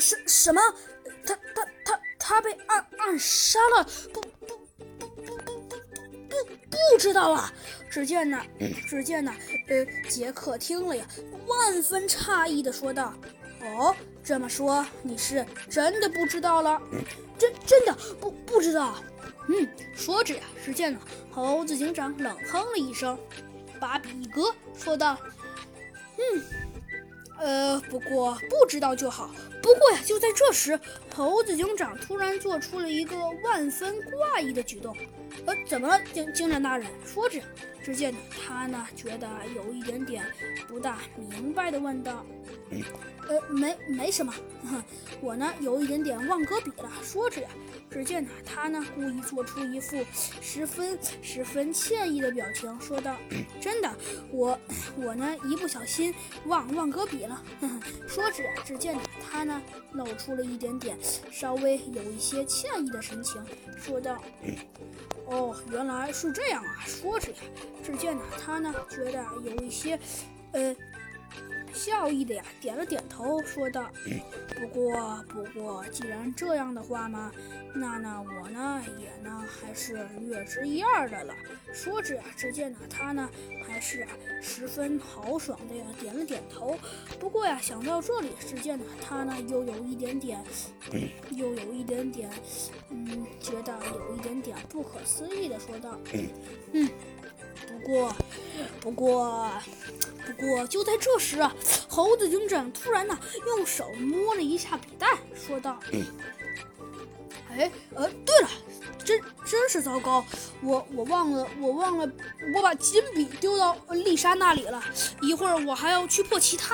什什么？他他他他被暗暗杀了？不不不不不不不不知道啊！只见呢，只见呢，呃，杰克听了呀，万分诧异的说道：“哦，这么说你是真的不知道了？真真的不不知道？嗯，说着呀，只见呢，猴子警长冷哼了一声，把比格说道：嗯。”呃，不过不知道就好。不过呀，就在这时，猴子警长突然做出了一个万分怪异的举动。呃，怎么了，警警长大人？说着，只见呢，他呢觉得有一点点不大明白的问道：“呃，没没什么，我呢有一点点忘搁笔了。”说着呀，只见呢，他呢故意做出一副十分十分歉意的表情，说道：“真的，我我呢一不小心忘忘搁笔了。”说着，只见呢，他呢露出了一点点稍微有一些歉意的神情，说道。哦，原来是这样啊！说着呀，只见呢，他呢觉得有一些，呃，笑意的呀，点了点头，说道：“不过，不过，既然这样的话嘛，那呢，我呢也呢还是略知一二的了。”说着呀，只见呢，他呢还是十分豪爽的呀，点了点头。不过呀，想到这里，只见呢，他呢又有一点点，又有一点点，嗯，觉得有一点点不可思议的说道：“嗯，不过，不过。”不过就在这时啊，猴子警长突然呢用手摸了一下笔袋，说道：“哎，呃，对了，真真是糟糕，我我忘了，我忘了，我把金笔丢到丽莎那里了。一会儿我还要去破其他。”